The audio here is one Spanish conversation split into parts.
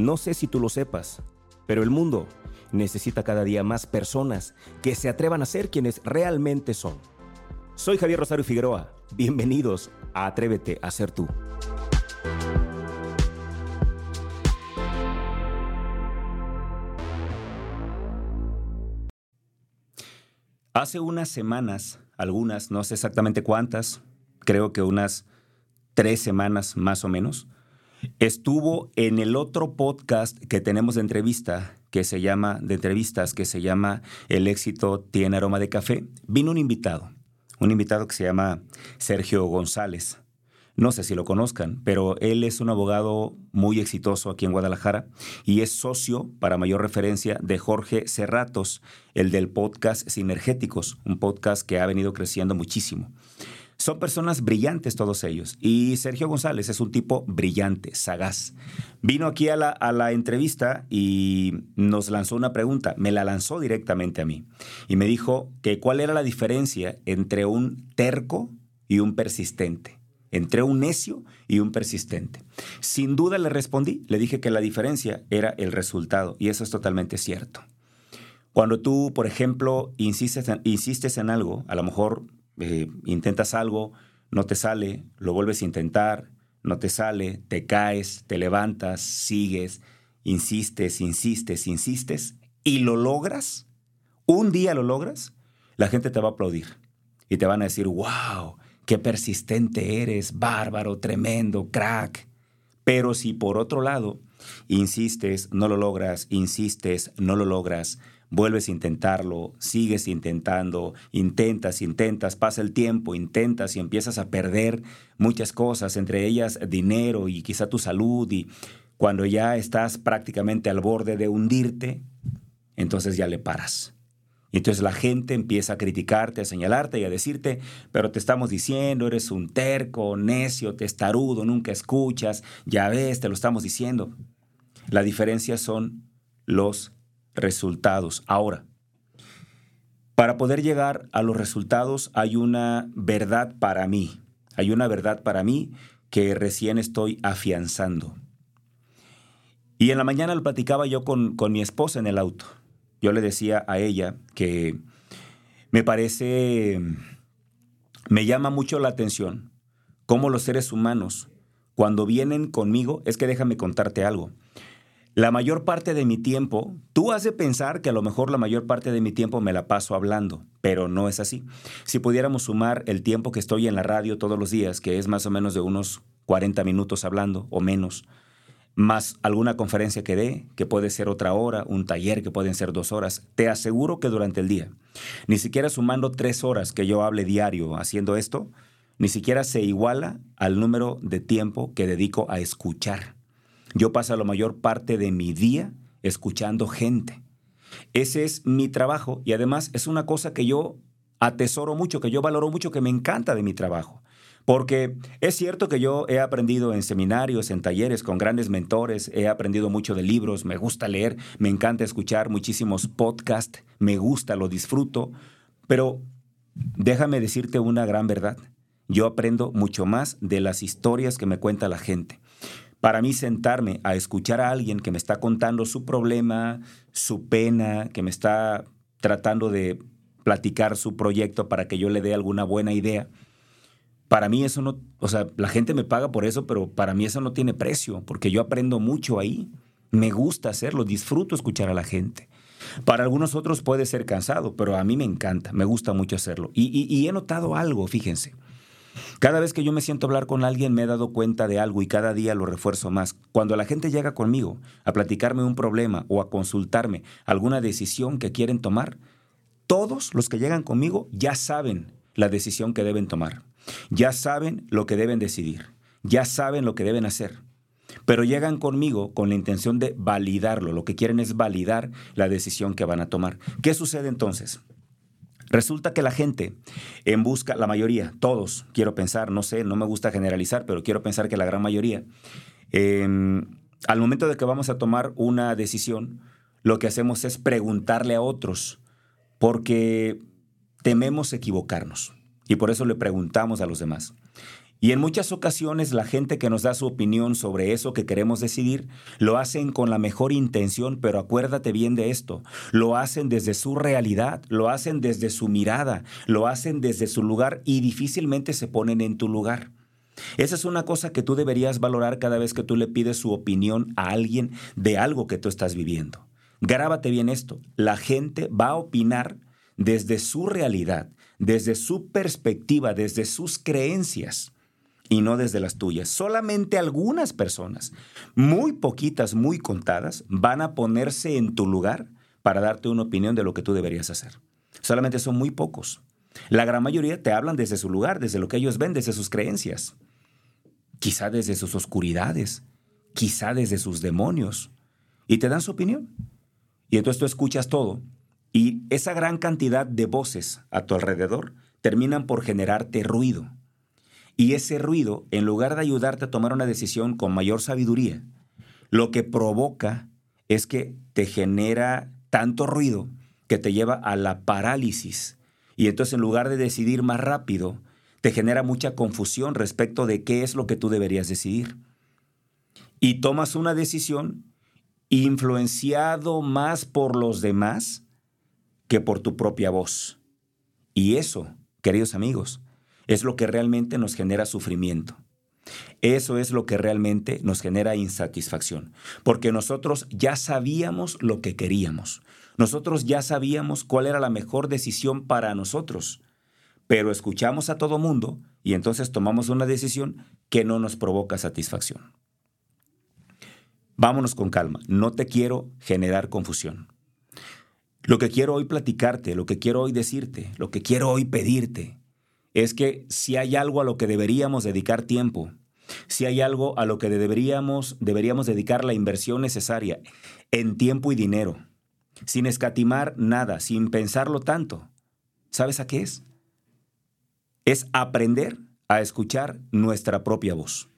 No sé si tú lo sepas, pero el mundo necesita cada día más personas que se atrevan a ser quienes realmente son. Soy Javier Rosario Figueroa. Bienvenidos a Atrévete a ser tú. Hace unas semanas, algunas, no sé exactamente cuántas, creo que unas tres semanas más o menos, estuvo en el otro podcast que tenemos de entrevista, que se llama, de entrevistas, que se llama El éxito tiene aroma de café. Vino un invitado, un invitado que se llama Sergio González. No sé si lo conozcan, pero él es un abogado muy exitoso aquí en Guadalajara y es socio, para mayor referencia, de Jorge Cerratos, el del podcast Sinergéticos, un podcast que ha venido creciendo muchísimo. Son personas brillantes todos ellos. Y Sergio González es un tipo brillante, sagaz. Vino aquí a la, a la, entrevista y nos lanzó una pregunta. Me la lanzó directamente a mí. Y me dijo que cuál era la diferencia entre un terco y un persistente. Entre un necio y un persistente. Sin duda le respondí. Le dije que la diferencia era el resultado. Y eso es totalmente cierto. Cuando tú, por ejemplo, insistes en, insistes en algo, a lo mejor eh, intentas algo, no te sale, lo vuelves a intentar, no te sale, te caes, te levantas, sigues, insistes, insistes, insistes y lo logras, un día lo logras, la gente te va a aplaudir y te van a decir, wow, qué persistente eres, bárbaro, tremendo, crack. Pero si por otro lado insistes, no lo logras, insistes, no lo logras, vuelves a intentarlo, sigues intentando, intentas, intentas, pasa el tiempo, intentas y empiezas a perder muchas cosas, entre ellas dinero y quizá tu salud y cuando ya estás prácticamente al borde de hundirte, entonces ya le paras. Y entonces la gente empieza a criticarte, a señalarte y a decirte, pero te estamos diciendo, eres un terco, necio, testarudo, nunca escuchas, ya ves, te lo estamos diciendo. La diferencia son los resultados. Ahora, para poder llegar a los resultados hay una verdad para mí, hay una verdad para mí que recién estoy afianzando. Y en la mañana lo platicaba yo con, con mi esposa en el auto. Yo le decía a ella que me parece, me llama mucho la atención cómo los seres humanos, cuando vienen conmigo, es que déjame contarte algo. La mayor parte de mi tiempo, tú has de pensar que a lo mejor la mayor parte de mi tiempo me la paso hablando, pero no es así. Si pudiéramos sumar el tiempo que estoy en la radio todos los días, que es más o menos de unos 40 minutos hablando o menos, más alguna conferencia que dé, que puede ser otra hora, un taller que pueden ser dos horas, te aseguro que durante el día, ni siquiera sumando tres horas que yo hable diario haciendo esto, ni siquiera se iguala al número de tiempo que dedico a escuchar. Yo paso la mayor parte de mi día escuchando gente. Ese es mi trabajo y además es una cosa que yo atesoro mucho, que yo valoro mucho, que me encanta de mi trabajo. Porque es cierto que yo he aprendido en seminarios, en talleres con grandes mentores, he aprendido mucho de libros, me gusta leer, me encanta escuchar muchísimos podcasts, me gusta, lo disfruto, pero déjame decirte una gran verdad. Yo aprendo mucho más de las historias que me cuenta la gente. Para mí sentarme a escuchar a alguien que me está contando su problema, su pena, que me está tratando de platicar su proyecto para que yo le dé alguna buena idea, para mí eso no, o sea, la gente me paga por eso, pero para mí eso no tiene precio, porque yo aprendo mucho ahí. Me gusta hacerlo, disfruto escuchar a la gente. Para algunos otros puede ser cansado, pero a mí me encanta, me gusta mucho hacerlo. Y, y he notado algo, fíjense. Cada vez que yo me siento a hablar con alguien me he dado cuenta de algo y cada día lo refuerzo más. Cuando la gente llega conmigo a platicarme un problema o a consultarme alguna decisión que quieren tomar, todos los que llegan conmigo ya saben la decisión que deben tomar. Ya saben lo que deben decidir. Ya saben lo que deben hacer. Pero llegan conmigo con la intención de validarlo. Lo que quieren es validar la decisión que van a tomar. ¿Qué sucede entonces? Resulta que la gente en busca, la mayoría, todos, quiero pensar, no sé, no me gusta generalizar, pero quiero pensar que la gran mayoría, em, al momento de que vamos a tomar una decisión, lo que hacemos es preguntarle a otros, porque tememos equivocarnos y por eso le preguntamos a los demás. Y en muchas ocasiones la gente que nos da su opinión sobre eso que queremos decidir, lo hacen con la mejor intención, pero acuérdate bien de esto, lo hacen desde su realidad, lo hacen desde su mirada, lo hacen desde su lugar y difícilmente se ponen en tu lugar. Esa es una cosa que tú deberías valorar cada vez que tú le pides su opinión a alguien de algo que tú estás viviendo. Grábate bien esto, la gente va a opinar desde su realidad, desde su perspectiva, desde sus creencias y no desde las tuyas. Solamente algunas personas, muy poquitas, muy contadas, van a ponerse en tu lugar para darte una opinión de lo que tú deberías hacer. Solamente son muy pocos. La gran mayoría te hablan desde su lugar, desde lo que ellos ven, desde sus creencias. Quizá desde sus oscuridades, quizá desde sus demonios. Y te dan su opinión. Y entonces tú escuchas todo. Y esa gran cantidad de voces a tu alrededor terminan por generarte ruido y ese ruido, en lugar de ayudarte a tomar una decisión con mayor sabiduría, lo que provoca es que te genera tanto ruido que te lleva a la parálisis. Y entonces en lugar de decidir más rápido, te genera mucha confusión respecto de qué es lo que tú deberías decidir. Y tomas una decisión influenciado más por los demás que por tu propia voz. Y eso, queridos amigos, es lo que realmente nos genera sufrimiento. Eso es lo que realmente nos genera insatisfacción, porque nosotros ya sabíamos lo que queríamos, nosotros ya sabíamos cuál era la mejor decisión para nosotros, pero escuchamos a todo mundo y entonces tomamos una decisión que no nos provoca satisfacción. Vámonos con calma, no te quiero generar confusión. Lo que quiero hoy platicarte, lo que quiero hoy decirte, lo que quiero hoy pedirte, es que si hay algo a lo que deberíamos dedicar tiempo, si hay algo a lo que deberíamos, deberíamos dedicar la inversión necesaria en tiempo y dinero, sin escatimar nada, sin pensarlo tanto, ¿sabes a qué es? Es aprender a escuchar nuestra propia voz.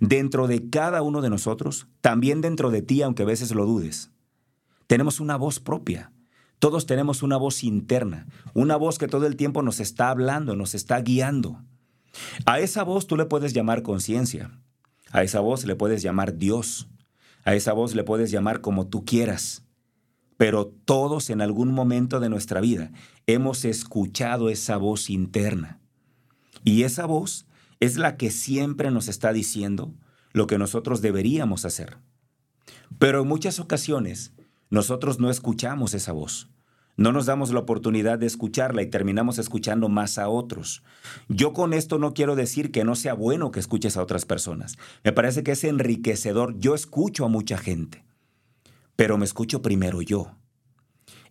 Dentro de cada uno de nosotros, también dentro de ti, aunque a veces lo dudes, tenemos una voz propia todos tenemos una voz interna, una voz que todo el tiempo nos está hablando, nos está guiando. A esa voz tú le puedes llamar conciencia, a esa voz le puedes llamar Dios, a esa voz le puedes llamar como tú quieras. Pero todos en algún momento de nuestra vida hemos escuchado esa voz interna. Y esa voz es la que siempre nos está diciendo lo que nosotros deberíamos hacer. Pero en muchas ocasiones nosotros no escuchamos esa voz. No nos damos la oportunidad de escucharla y terminamos escuchando más a otros. Yo con esto no quiero decir que no sea bueno que escuches a otras personas. Me parece que es enriquecedor. Yo escucho a mucha gente, pero me escucho primero yo.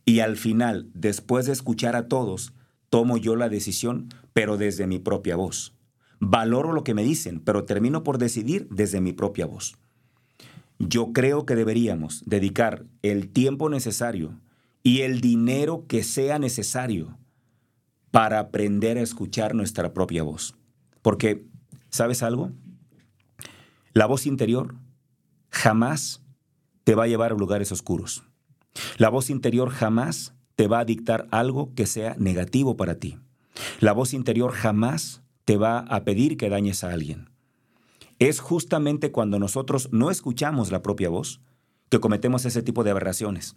Y al final, después de escuchar a todos, tomo yo la decisión, pero desde mi propia voz. Valoro lo que me dicen, pero termino por decidir desde mi propia voz. Yo creo que deberíamos dedicar el tiempo necesario y el dinero que sea necesario para aprender a escuchar nuestra propia voz. Porque, ¿sabes algo? La voz interior jamás te va a llevar a lugares oscuros. La voz interior jamás te va a dictar algo que sea negativo para ti. La voz interior jamás te va a pedir que dañes a alguien es justamente cuando nosotros no escuchamos la propia voz que cometemos ese tipo de aberraciones.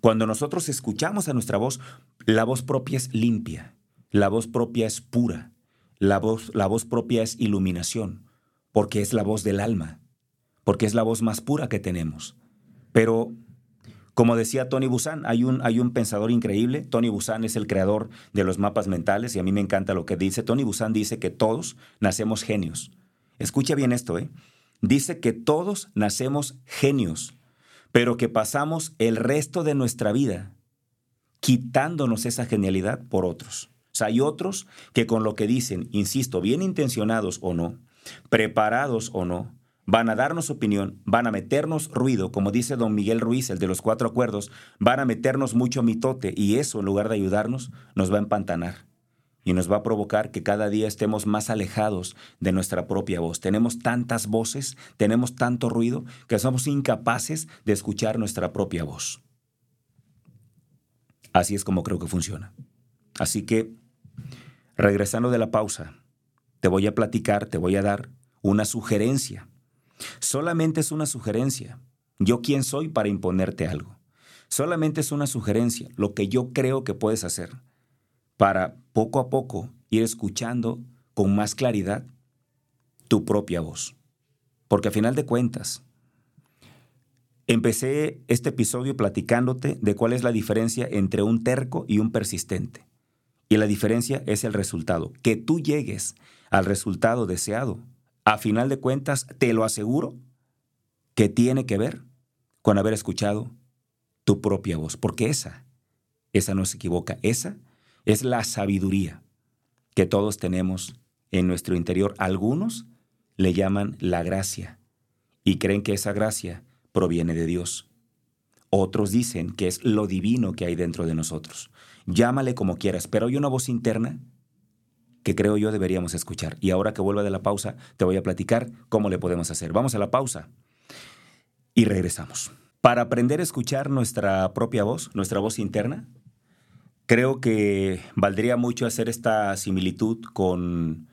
Cuando nosotros escuchamos a nuestra voz, la voz propia es limpia, la voz propia es pura, la voz, la voz propia es iluminación, porque es la voz del alma, porque es la voz más pura que tenemos. Pero, como decía Tony Busan, hay un, hay un pensador increíble, Tony Busan es el creador de los mapas mentales y a mí me encanta lo que dice. Tony Busan dice que todos nacemos genios Escucha bien esto, ¿eh? Dice que todos nacemos genios, pero que pasamos el resto de nuestra vida quitándonos esa genialidad por otros. O sea, hay otros que con lo que dicen, insisto, bien intencionados o no, preparados o no, van a darnos opinión, van a meternos ruido, como dice don Miguel Ruiz, el de los cuatro acuerdos, van a meternos mucho mitote y eso, en lugar de ayudarnos, nos va a empantanar y nos va a provocar que cada día estemos más alejados de nuestra propia voz. Tenemos tantas voces, tenemos tanto ruido, que somos incapaces de escuchar nuestra propia voz. Así es como creo que funciona. Así que, regresando de la pausa, te voy a platicar, te voy a dar una sugerencia. Solamente es una sugerencia. Yo quién soy para imponerte algo. Solamente es una sugerencia, lo que yo creo que puedes hacer para poco a poco ir escuchando con más claridad tu propia voz. Porque a final de cuentas, empecé este episodio platicándote de cuál es la diferencia entre un terco y un persistente. Y la diferencia es el resultado, que tú llegues al resultado deseado. A final de cuentas, te lo aseguro, que tiene que ver con haber escuchado tu propia voz, porque esa, esa no se equivoca, esa es la sabiduría que todos tenemos en nuestro interior. Algunos le llaman la gracia y creen que esa gracia proviene de Dios. Otros dicen que es lo divino que hay dentro de nosotros. Llámale como quieras, pero hay una voz interna que creo yo deberíamos escuchar. Y ahora que vuelva de la pausa, te voy a platicar cómo le podemos hacer. Vamos a la pausa y regresamos. Para aprender a escuchar nuestra propia voz, nuestra voz interna, creo que valdría mucho hacer esta similitud con,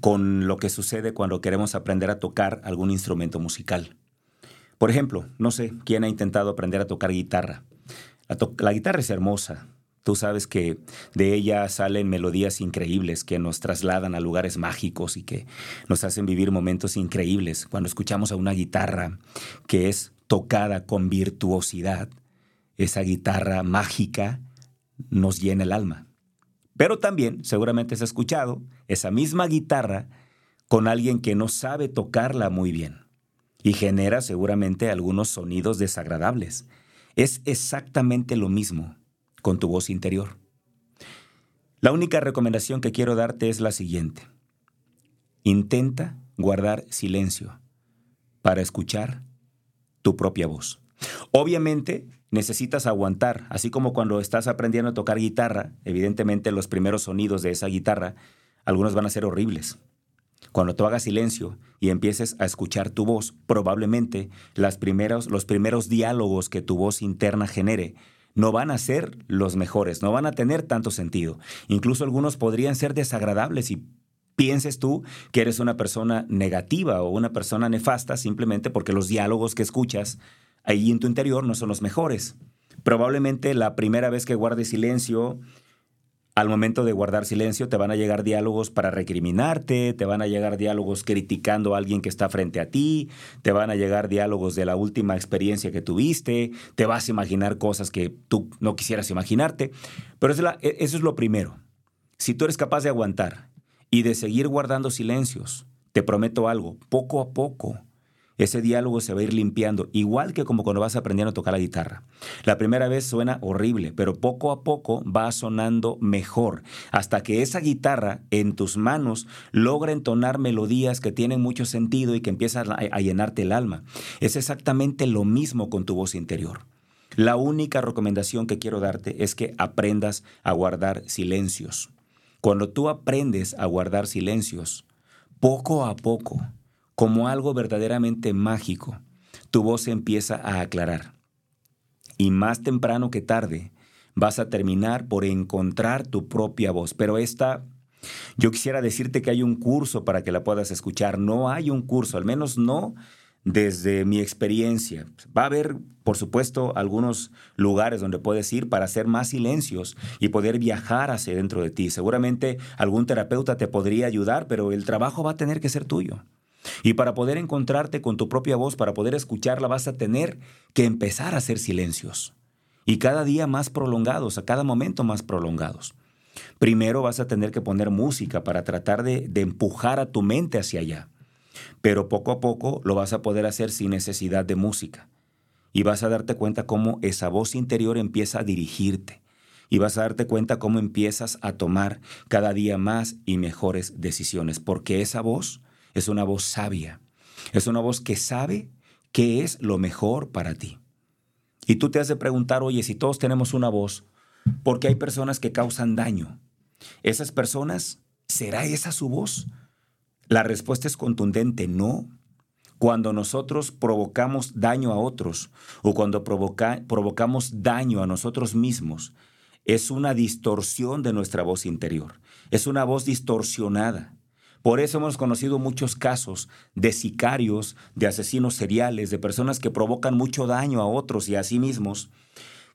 con lo que sucede cuando queremos aprender a tocar algún instrumento musical. Por ejemplo, no sé, ¿quién ha intentado aprender a tocar guitarra? La, la guitarra es hermosa, Tú sabes que de ella salen melodías increíbles que nos trasladan a lugares mágicos y que nos hacen vivir momentos increíbles. Cuando escuchamos a una guitarra que es tocada con virtuosidad, esa guitarra mágica nos llena el alma. Pero también, seguramente has escuchado, esa misma guitarra con alguien que no sabe tocarla muy bien y genera seguramente algunos sonidos desagradables. Es exactamente lo mismo con tu voz interior. La única recomendación que quiero darte es la siguiente. Intenta guardar silencio para escuchar tu propia voz. Obviamente necesitas aguantar, así como cuando estás aprendiendo a tocar guitarra, evidentemente los primeros sonidos de esa guitarra, algunos van a ser horribles. Cuando tú hagas silencio y empieces a escuchar tu voz, probablemente las primeros, los primeros diálogos que tu voz interna genere no van a ser los mejores, no van a tener tanto sentido. Incluso algunos podrían ser desagradables y pienses tú que eres una persona negativa o una persona nefasta simplemente porque los diálogos que escuchas ahí en tu interior no son los mejores. Probablemente la primera vez que guardes silencio, al momento de guardar silencio te van a llegar diálogos para recriminarte, te van a llegar diálogos criticando a alguien que está frente a ti, te van a llegar diálogos de la última experiencia que tuviste, te vas a imaginar cosas que tú no quisieras imaginarte, pero eso es, e, eso es lo primero. Si tú eres capaz de aguantar y de seguir guardando silencios. Te prometo algo, poco a poco ese diálogo se va a ir limpiando, igual que como cuando vas aprendiendo a tocar la guitarra. La primera vez suena horrible, pero poco a poco va sonando mejor, hasta que esa guitarra en tus manos logra entonar melodías que tienen mucho sentido y que empiezan a, llenarte el alma. Es exactamente lo mismo con tu voz interior. La única recomendación que quiero darte es que aprendas a guardar silencios. Cuando tú aprendes a guardar silencios, poco a poco, como algo verdaderamente mágico, tu voz empieza a aclarar. Y más temprano que tarde, vas a terminar por encontrar tu propia voz. Pero esta, yo quisiera decirte que hay un curso para que la puedas escuchar. No hay un curso, al menos no desde mi experiencia. Va a haber, por supuesto, algunos lugares donde puedes ir para hacer más silencios y poder viajar hacia dentro de ti. Seguramente algún terapeuta te podría ayudar, pero el trabajo va a tener que ser tuyo. Y para poder encontrarte con tu propia voz, para poder escucharla, vas a tener que empezar a hacer silencios. Y cada día más prolongados, a cada momento más prolongados. Primero vas a tener que poner música para tratar de, empujar a tu mente hacia allá. Pero poco a poco lo vas a poder hacer sin necesidad de música. Y vas a darte cuenta cómo esa voz interior empieza a dirigirte. Y vas a darte cuenta cómo empiezas a tomar cada día más y mejores decisiones. Porque esa voz es una voz sabia. Es una voz que sabe qué es lo mejor para ti. Y tú te has de preguntar, oye, si todos tenemos una voz, ¿por qué hay personas que causan daño? ¿Esas personas, será esa su voz? La respuesta es contundente, no. Cuando nosotros provocamos daño a otros o cuando provocamos daño a nosotros mismos, es una distorsión de nuestra voz interior. Es una voz distorsionada. Por eso hemos conocido muchos casos de sicarios, de asesinos seriales, de personas que provocan mucho daño a otros y a sí mismos,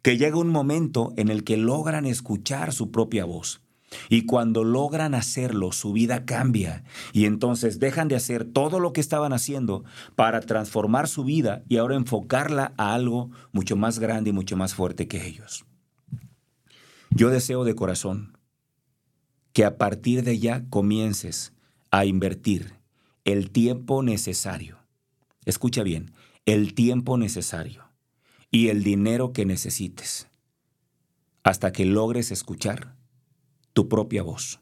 que llega un momento en el que logran escuchar su propia voz. Y cuando logran hacerlo, su vida cambia y entonces dejan de hacer todo lo que estaban haciendo para transformar su vida y ahora enfocarla a algo mucho más grande y mucho más fuerte que ellos. Yo deseo de corazón que a partir de ya comiences a invertir el tiempo necesario. Escucha bien, el tiempo necesario y el dinero que necesites hasta que logres escuchar tu propia voz.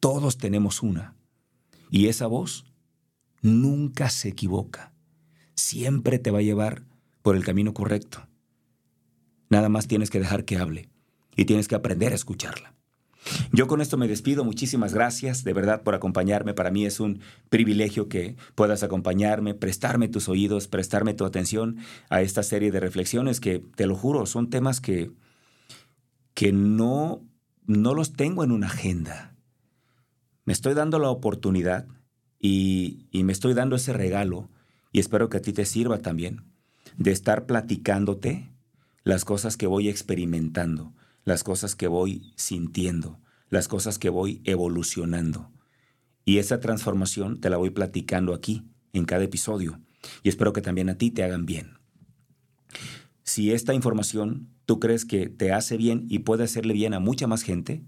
Todos tenemos una. Y esa voz nunca se equivoca. Siempre te va a llevar por el camino correcto. Nada más tienes que dejar que hable y tienes que aprender a escucharla. Yo con esto me despido. Muchísimas gracias de verdad por acompañarme. Para mí es un privilegio que puedas acompañarme, prestarme tus oídos, prestarme tu atención a esta serie de reflexiones que, te lo juro, son temas que, que no, no los tengo en una agenda. Me estoy dando la oportunidad y, y me estoy dando ese regalo y espero que a ti te sirva también de estar platicándote las cosas que voy experimentando las cosas que voy sintiendo, las cosas que voy evolucionando. Y esa transformación te la voy platicando aquí, en cada episodio, y espero que también a ti te hagan bien. Si esta información tú crees que te hace bien y puede hacerle bien a mucha más gente,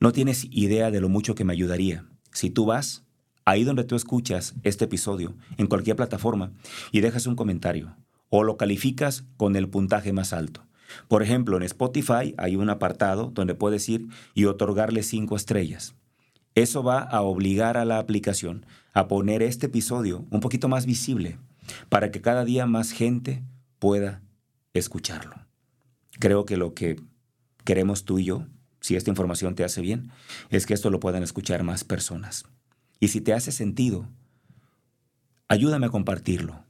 no tienes idea de lo mucho que me ayudaría. Si tú vas ahí donde tú escuchas este episodio, en cualquier plataforma, y dejas un comentario, o lo calificas con el puntaje más alto. Por ejemplo, en Spotify hay un apartado donde puedes ir y otorgarle cinco estrellas. Eso va a obligar a la aplicación a poner este episodio un poquito más visible para que cada día más gente pueda escucharlo. Creo que lo que queremos tú y yo, si esta información te hace bien, es que esto lo puedan escuchar más personas. Y si te hace sentido, ayúdame a compartirlo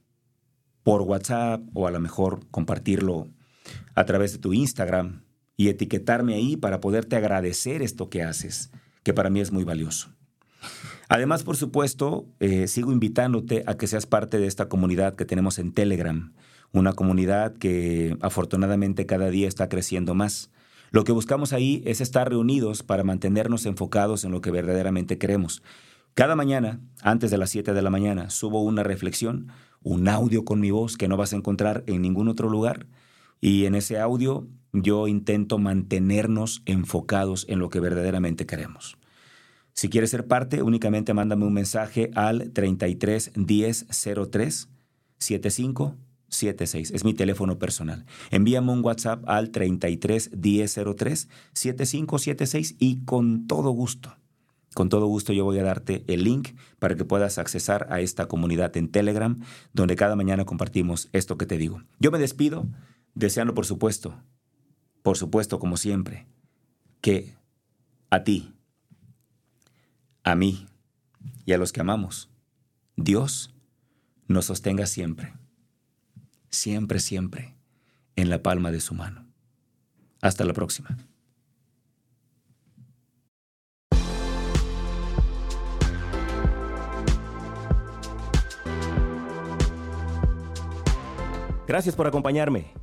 por WhatsApp o a lo mejor compartirlo a través de tu Instagram y etiquetarme ahí para poderte agradecer esto que haces, que para mí es muy valioso. Además, por supuesto, eh, sigo invitándote a que seas parte de esta comunidad que tenemos en Telegram, una comunidad que afortunadamente cada día está creciendo más. Lo que buscamos ahí es estar reunidos para mantenernos enfocados en lo que verdaderamente queremos. Cada mañana, antes de las 7 de la mañana, subo una reflexión, un audio con mi voz que no vas a encontrar en ningún otro lugar y en ese audio yo intento mantenernos enfocados en lo que verdaderamente queremos. Si quieres ser parte, únicamente mándame un mensaje al 33 10 03 75 76. Es mi teléfono personal. Envíame un WhatsApp al 33 10 03 7576 y con todo gusto. Con todo gusto yo voy a darte el link para que puedas accesar a esta comunidad en Telegram, donde cada mañana compartimos esto que te digo. Yo me despido deseando por supuesto, por supuesto como siempre, que a ti, a mí y a los que amamos, Dios nos sostenga siempre, siempre, siempre, en la palma de su mano. Hasta la próxima. Gracias por acompañarme.